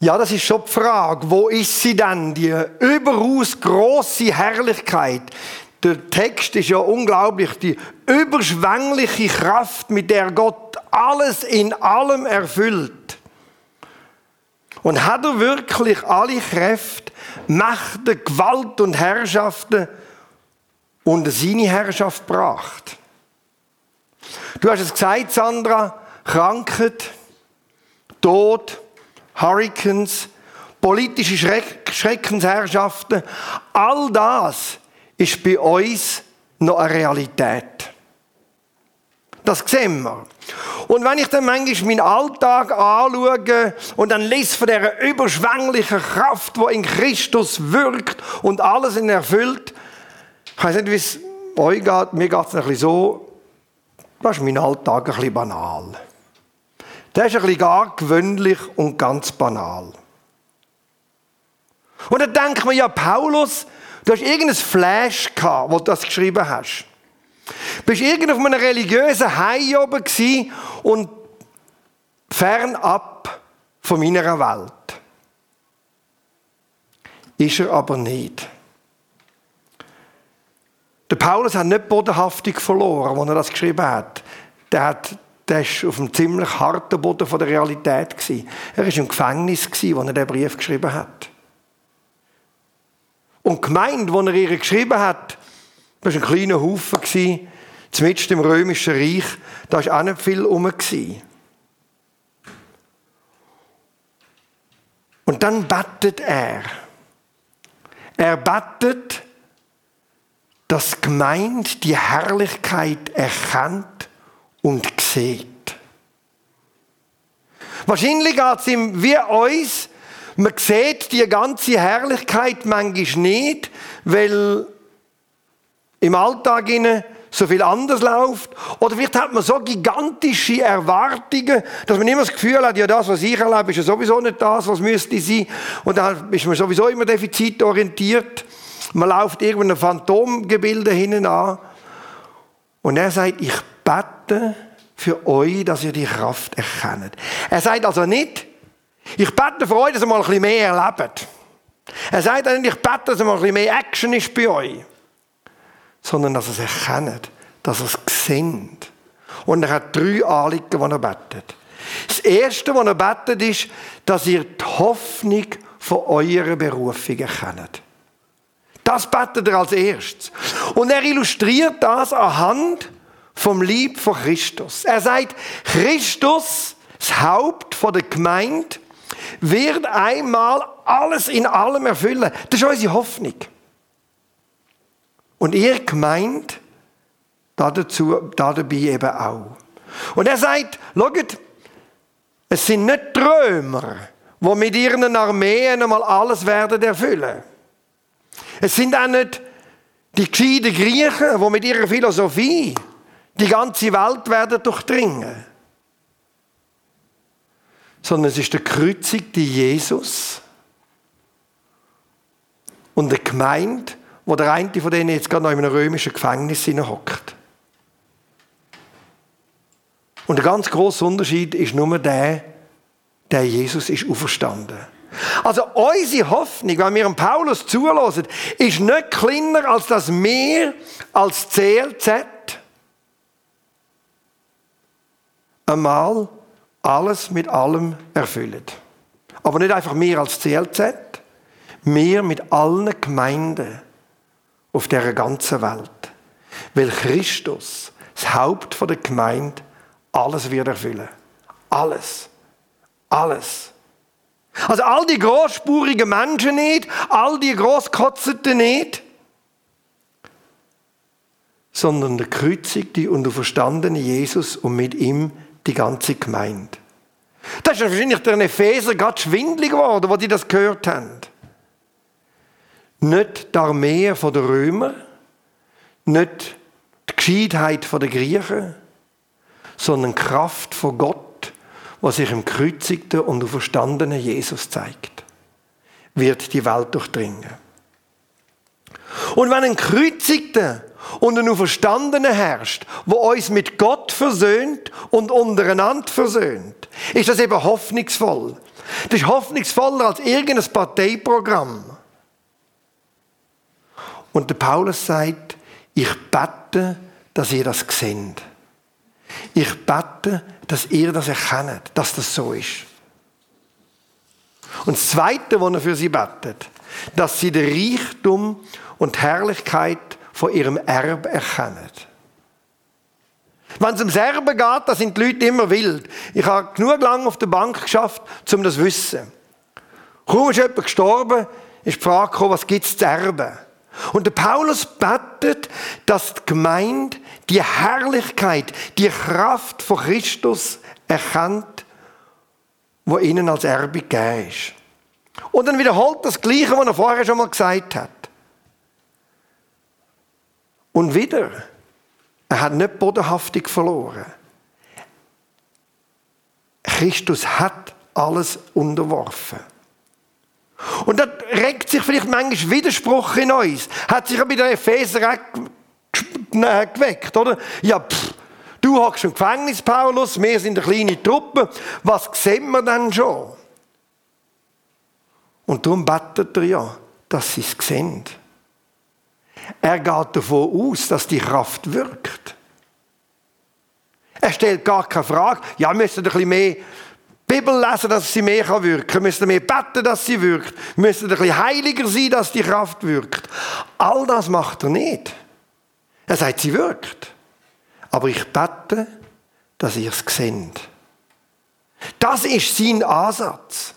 Ja, das ist schon die Frage. Wo ist sie denn, die überaus große Herrlichkeit? Der Text ist ja unglaublich, die überschwängliche Kraft, mit der Gott alles in allem erfüllt. Und hat er wirklich alle Kräfte, Mächte, Gewalt und Herrschaften unter seine Herrschaft gebracht? Du hast es gesagt, Sandra, Krankheit, Tod, Hurricanes, politische Schreck Schreckensherrschaften, all das ist bei uns noch eine Realität. Das sehen wir. Und wenn ich dann manchmal meinen Alltag anschaue und dann lese von dieser überschwänglichen Kraft, die in Christus wirkt und alles in erfüllt, ich weiß nicht, wie es euch geht, mir geht es ein bisschen so, das ist mein Alltag ein bisschen banal. Das ist ein bisschen gar gewöhnlich und ganz banal. Und dann denkt man, ja, Paulus, du hast irgendein Flash gehabt, wo du das geschrieben hast. Bist irgend auf einem religiösen Hai oben und fernab von meiner Welt. Ist er aber nicht. Der Paulus hat nicht Bodenhaftung verloren, als er das geschrieben hat. Der hat der war auf einem ziemlich harten Boden der Realität. Er war im Gefängnis, als er den Brief geschrieben hat. Und die Gemeinde, die er ihr geschrieben hat, war ein kleiner Haufen, zumindest im römischen Reich, da war auch nicht viel rum. Und dann bettet er. Er bettet, dass die Gemeinde die Herrlichkeit erkennt und sieht. Wahrscheinlich geht es ihm wie uns. Man sieht die ganze Herrlichkeit manchmal nicht, weil im Alltag so viel anders läuft. Oder vielleicht hat man so gigantische Erwartungen, dass man immer das Gefühl hat, ja, das, was ich erlebe, ist ja sowieso nicht das, was müsste sein. Und dann ist man sowieso immer defizitorientiert. Man läuft irgendein Phantomgebilde hinten an. Und er sagt, ich bete für euch, dass ihr die Kraft erkennt. Er sagt also nicht, ich bete für euch, dass ihr mal ein bisschen mehr erlebt. Er sagt auch nicht, ich bete, dass mal ein bisschen mehr Action ist bei euch. Sondern, dass ihr es erkennt, dass ihr es seht. Und er hat drei Anliegen, die er betet. Das erste, was er betet, ist, dass ihr die Hoffnung von eurer Berufung erkennt. Das betet er als erstes. Und er illustriert das anhand vom Lieb von Christus. Er sagt, Christus, das Haupt von der Gemeinde, wird einmal alles in allem erfüllen. Das ist unsere Hoffnung. Und ihr gemeint dazu, da dabei eben auch. Und er sagt, schaut, es sind nicht Trömer, die mit ihren Armeen einmal alles werden erfüllen. Es sind auch nicht die gescheiten Griechen, die mit ihrer Philosophie die ganze Welt werden durchdringen. Sondern es ist der kreuzigte Jesus und der Gemeinde, wo der eine von denen jetzt gerade noch in einem römischen Gefängnis hockt. Und der ganz große Unterschied ist nur der, der Jesus ist auferstanden. Also unsere Hoffnung, wenn wir Paulus zulassen, ist nicht kleiner als das wir als CLZ einmal alles mit allem erfüllt. Aber nicht einfach mehr als CLZ, mehr mit allen Gemeinden auf der ganzen Welt. Weil Christus, das Haupt der Gemeinde, alles wird erfüllen. Alles. Alles. Also all die großspurigen Menschen nicht, all die großkotzeten nicht, sondern der kreuzigte und der verstandene Jesus und mit ihm die ganze Gemeinde. Das ist wahrscheinlich der Epheser gerade schwindlig geworden, wo die das gehört haben. Nicht die Armee der Römer, nicht die Gescheitheit der Griechen, sondern die Kraft von Gott, was sich im gekreuzigten und verstandenen Jesus zeigt, wird die Welt durchdringen. Und wenn ein Kreuzigter und ein Auferstandener herrscht, wo uns mit Gott versöhnt und untereinander versöhnt, ist das eben hoffnungsvoll. Das ist hoffnungsvoller als irgendein Parteiprogramm. Und der Paulus sagt, ich bete, dass ihr das seht. Ich bete, dass ihr das erkennt, dass das so ist. Und das Zweite, was er für sie betet, dass sie den Reichtum und Herrlichkeit von ihrem Erbe erkennen. Wenn es ums Erbe geht, da sind die Leute immer wild. Ich habe genug lange auf der Bank geschafft, um das zu wissen. Kaum ist jemand gestorben, ist die Frage gekommen, was gibt es zu erben? Und der Paulus betet, dass die Gemeinde die Herrlichkeit, die Kraft von Christus erkennt, wo ihnen als Erbe gegeben ist. Und dann wiederholt das Gleiche, was er vorher schon mal gesagt hat. Und wieder, er hat nicht bodenhaftig verloren. Christus hat alles unterworfen. Und da regt sich vielleicht manchmal Widerspruch in uns. Hat sich ja bei den Epheser auch geweckt, oder? Ja, pff, du hockst im Gefängnis, Paulus, wir sind eine kleine Truppe. Was sehen wir denn schon? Und darum betet er ja, dass sie es sehen. Er geht davon aus, dass die Kraft wirkt. Er stellt gar keine Frage, ja, wir müssen ein bisschen mehr Bibel lesen, dass sie mehr wirken kann. Müssen mehr beten, dass sie wirkt. Wir müssen ein bisschen heiliger sein, dass die Kraft wirkt. All das macht er nicht. Er sagt, sie wirkt. Aber ich bete, dass ihr es seht. Das ist sein Ansatz.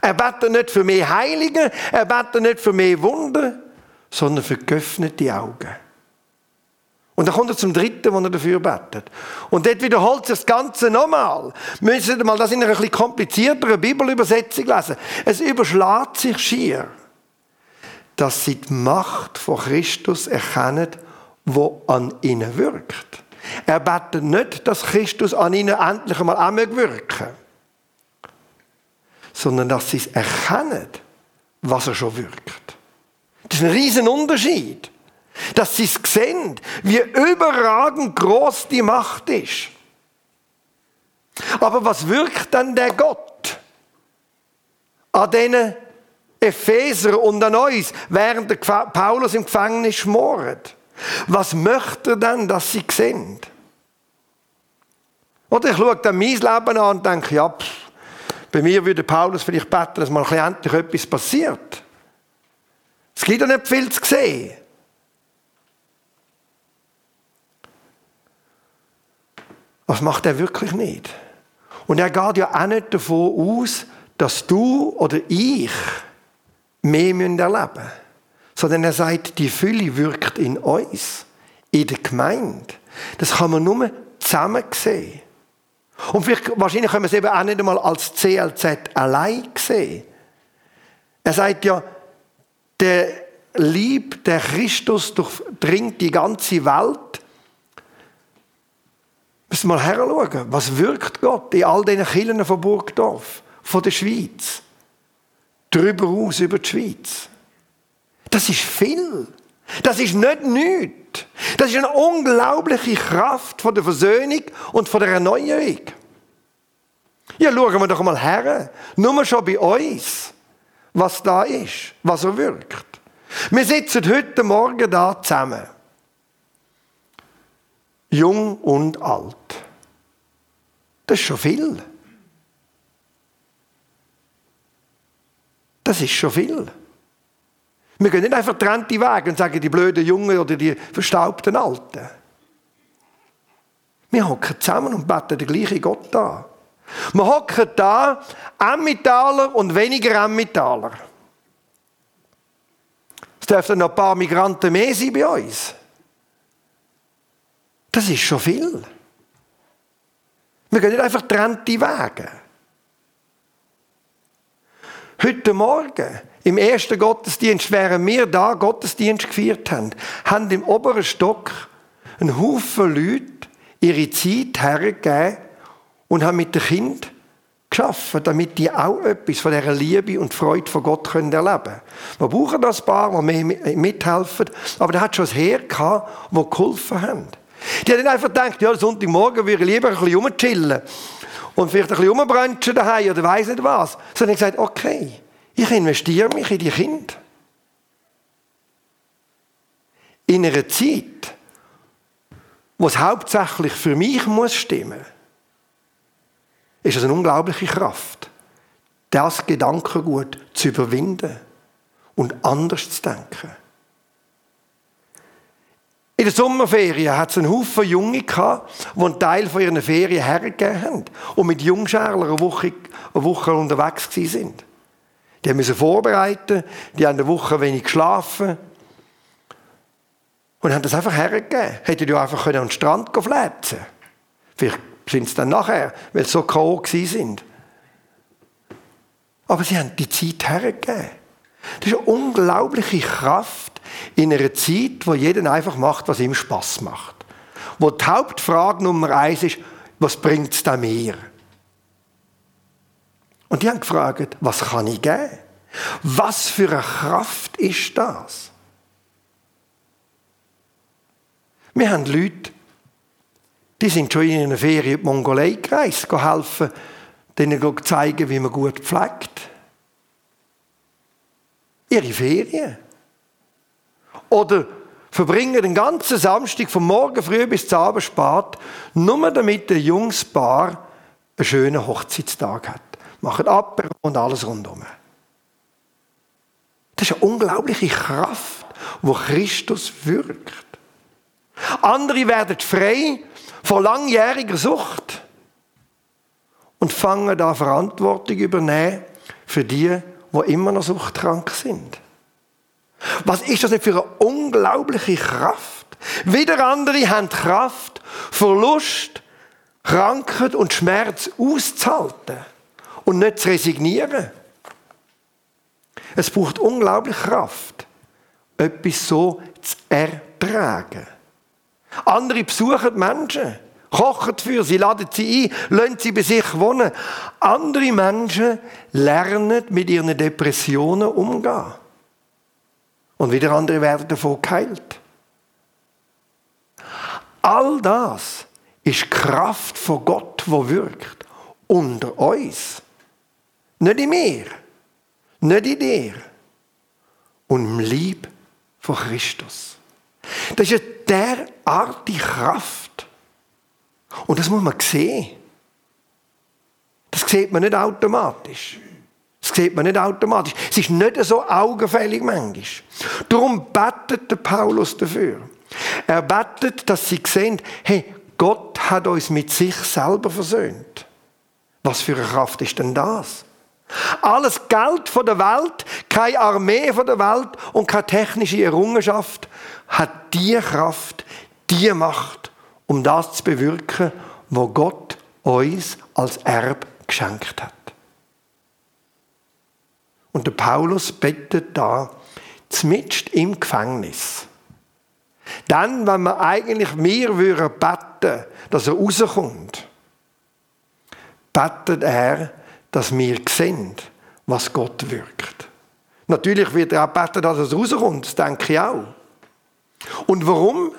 Er betet nicht für mehr Heilige, er betet nicht für mehr Wunder, sondern für geöffnete Augen. Und dann kommt er zum dritten, wo er dafür betet. Und dort wiederholt sich das Ganze nochmal. Müssen mal das in einer etwas komplizierteren Bibelübersetzung lesen. Es überschlägt sich schier, dass sie die Macht von Christus erkennen, wo an ihnen wirkt. Er betet nicht, dass Christus an ihnen endlich einmal auch wirken sondern dass sie es erkennen, was er schon wirkt. Ist ein riesen Unterschied. Dass sie es sehen, wie überragend groß die Macht ist. Aber was wirkt dann der Gott an diesen Epheser und an uns, während der Paulus im Gefängnis schmoret? Was möchte er dann, dass sie sehen? Oder ich schaue dann mein Leben an und denke, ja, pff, bei mir würde Paulus vielleicht beten, dass mal endlich etwas passiert. Es gibt ja nicht viel zu sehen. Was macht er wirklich nicht? Und er geht ja auch nicht davon aus, dass du oder ich mehr erleben müssen. Sondern er sagt, die Fülle wirkt in uns, in der Gemeinde. Das kann man nur zusammen sehen. Und wahrscheinlich können wir es eben auch nicht einmal als CLZ allein sehen. Er sagt ja, der Lieb, der Christus durchdringt die ganze Welt Müssen wir mal heranschauen, was wirkt Gott in all diesen Kirchen von Burgdorf, von der Schweiz, darüber aus über die Schweiz. Das ist viel. Das ist nicht nichts. Das ist eine unglaubliche Kraft von der Versöhnung und von der Erneuerung. Ja, schauen wir doch mal her. Nur schon bei uns, was da ist, was er wirkt. Wir sitzen heute Morgen da zusammen. Jung und alt. Das ist schon viel. Das ist schon viel. Wir gehen nicht einfach trennte Wege und sagen, die blöden Jungen oder die verstaubten Alten. Wir hocken zusammen und beten den gleichen Gott an. Wir hocken da, Emmentaler und weniger Emmentaler. Es dürften noch ein paar Migranten mehr sein bei uns. Das ist schon viel. Wir gehen nicht einfach trennte Wege. Heute Morgen, im ersten Gottesdienst, während wir da Gottesdienst gefeiert haben, haben im oberen Stock ein Haufen Leute ihre Zeit hergegeben und haben mit den Kindern geschaffen, damit die auch etwas von dieser Liebe und Freude von Gott können erleben können. Wir brauchen das paar, die mithelfen, aber da hat schon ein Herr gehabt, die geholfen haben. Die haben einfach gedacht, ja, Sonntagmorgen würde ich lieber ein bisschen rumchillen. und vielleicht ein bisschen rumbrunchen daheim oder weiß nicht was. Sondern ich gesagt, okay, ich investiere mich in die Kinder. In einer Zeit, wo es hauptsächlich für mich muss stimmen, ist es eine unglaubliche Kraft, das Gedankengut zu überwinden und anders zu denken. In der Sommerferien hat es einen Haufen Junge die einen Teil von ihren Ferien hergegeben haben und mit Jungschärler eine Woche, eine Woche unterwegs sind. Die mussten vorbereiten, die haben eine Woche wenig geschlafen und haben das einfach hergegeben. Hätten die einfach an den Strand flätzen Vielleicht sind es dann nachher, weil sie so K.O. sind. Aber sie haben die Zeit hergegeben. Das ist eine unglaubliche Kraft in einer Zeit, wo jeder einfach macht, was ihm Spaß macht. Wo die Hauptfrage Nummer eins ist, was bringt es mir? Und die haben gefragt, was kann ich geben? Was für eine Kraft ist das? Wir haben Leute, die sind schon in einer Ferien in die Mongolei gereist, helfen, denen zeigen, wie man gut pflegt. Ihre Ferien. Oder verbringen den ganzen Samstag vom Morgen früh bis zum Abend spät, nur damit der Jungspaar einen schönen Hochzeitstag hat. Machen ab und alles rundum. Das ist eine unglaubliche Kraft, wo Christus wirkt. Andere werden frei von langjähriger Sucht und fangen da Verantwortung übernehmen für die, wo immer noch suchtkrank sind. Was ist das nicht für eine unglaubliche Kraft? Wieder andere haben Kraft, Verlust, Krankheit und Schmerz auszuhalten und nicht zu resignieren. Es braucht unglaublich Kraft, etwas so zu ertragen. Andere besuchen Menschen, kochen für sie, laden sie ein, lassen sie bei sich wohnen. Andere Menschen lernen mit ihren Depressionen umgehen. Und wieder andere werden davon geheilt. All das ist Kraft von Gott, wo wirkt. Unter uns. Nicht in mir. Nicht in dir. Und im Lieb von Christus. Das ist eine derartige Kraft. Und das muss man sehen. Das sieht man nicht automatisch. Das sieht man nicht automatisch. Es ist nicht so augenfällig manchmal. Darum betet der Paulus dafür. Er betet, dass sie sehen, hey, Gott hat uns mit sich selber versöhnt. Was für eine Kraft ist denn das? Alles Geld von der Welt, keine Armee von der Welt und keine technische Errungenschaft hat die Kraft, die Macht, um das zu bewirken, was Gott uns als Erb geschenkt hat. Und der Paulus betet da, zmitzt im Gefängnis. Dann, wenn wir eigentlich mehr würden beten, dass er rauskommt, betet er, dass wir sehen, was Gott wirkt. Natürlich wird er auch beten, dass es rauskommt, das denke ich auch. Und warum?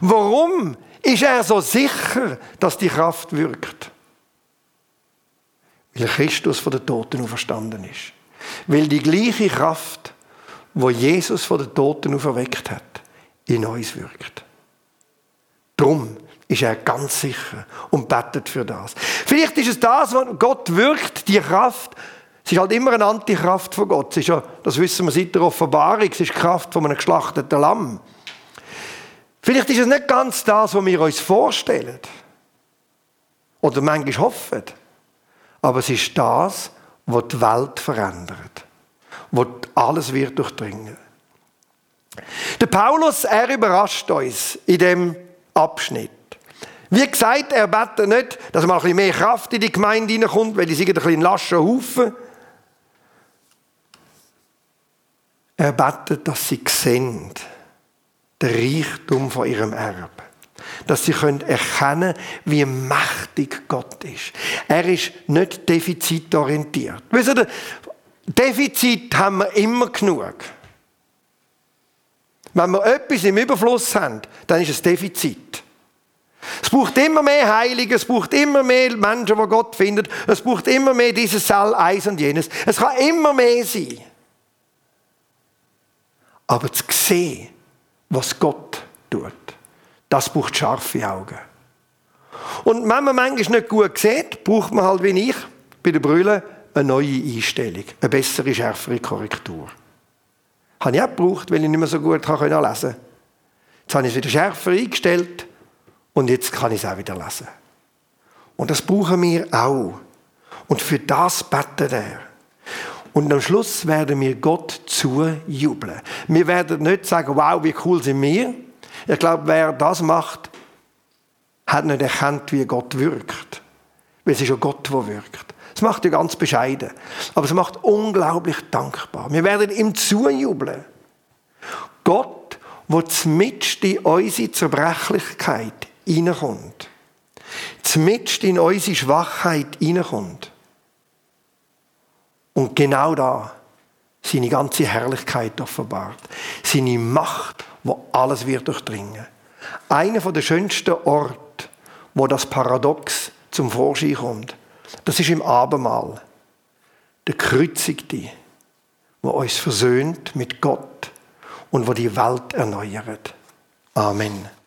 Warum ist er so sicher, dass die Kraft wirkt? Weil Christus von den Toten auferstanden ist. Weil die gleiche Kraft, wo Jesus von den Toten auferweckt hat, in uns wirkt. Drum ist er ganz sicher und betet für das. Vielleicht ist es das, was Gott wirkt, die Kraft. Es ist halt immer eine Antikraft von Gott. Es ist ja, das wissen wir seit der Offenbarung, es ist die Kraft von einem geschlachteten Lamm. Vielleicht ist es nicht ganz das, was wir uns vorstellen. Oder manchmal hoffen. Aber es ist das, was die Welt verändert. Was alles wird durchdringen. Der Paulus, er überrascht uns in dem Abschnitt. Wie gesagt, er betet nicht, dass mal ein bisschen mehr Kraft in die Gemeinde hineinkommt, weil die sind ein bisschen lascher Haufen. Er betet, dass sie sehen, den Reichtum von ihrem Erbe. Dass sie können erkennen wie mächtig Gott ist. Er ist nicht defizitorientiert. Wisst ihr, Defizit haben wir immer genug. Wenn wir etwas im Überfluss haben, dann ist es Defizit. Es braucht immer mehr Heilige, es braucht immer mehr Menschen, die Gott findet. Es braucht immer mehr dieses Sal, Eis und jenes. Es kann immer mehr sein. Aber zu sehen, was Gott tut, das braucht scharfe Augen. Und wenn man manchmal nicht gut sieht, braucht man halt wie ich bei den Brüllen eine neue Einstellung, eine bessere, schärfere Korrektur. Habe ich auch gebraucht, weil ich nicht mehr so gut lesen konnte. Jetzt habe ich es wieder schärfer eingestellt und jetzt kann ich es auch wieder lesen. Und das brauchen wir auch. Und für das betet er. Und am Schluss werden wir Gott zujubeln. Wir werden nicht sagen, wow, wie cool sind wir. Ich glaube, wer das macht, hat nicht erkannt, wie Gott wirkt. Weil es ist ja Gott, der wirkt. Es macht ja ganz bescheiden. Aber es macht unglaublich dankbar. Wir werden ihm zujubeln. Gott, der zmitzt in unsere Zerbrechlichkeit hineinkommt. Zmitzt in unsere Schwachheit hineinkommt. Und genau da seine ganze Herrlichkeit offenbart. Seine Macht, wo alles wird durchdringen. Einer der schönsten Orte, wo das Paradox zum Vorschein kommt, das ist im Abendmahl. Der Kreuzigte, wo uns versöhnt mit Gott und wo die Welt erneuert. Amen.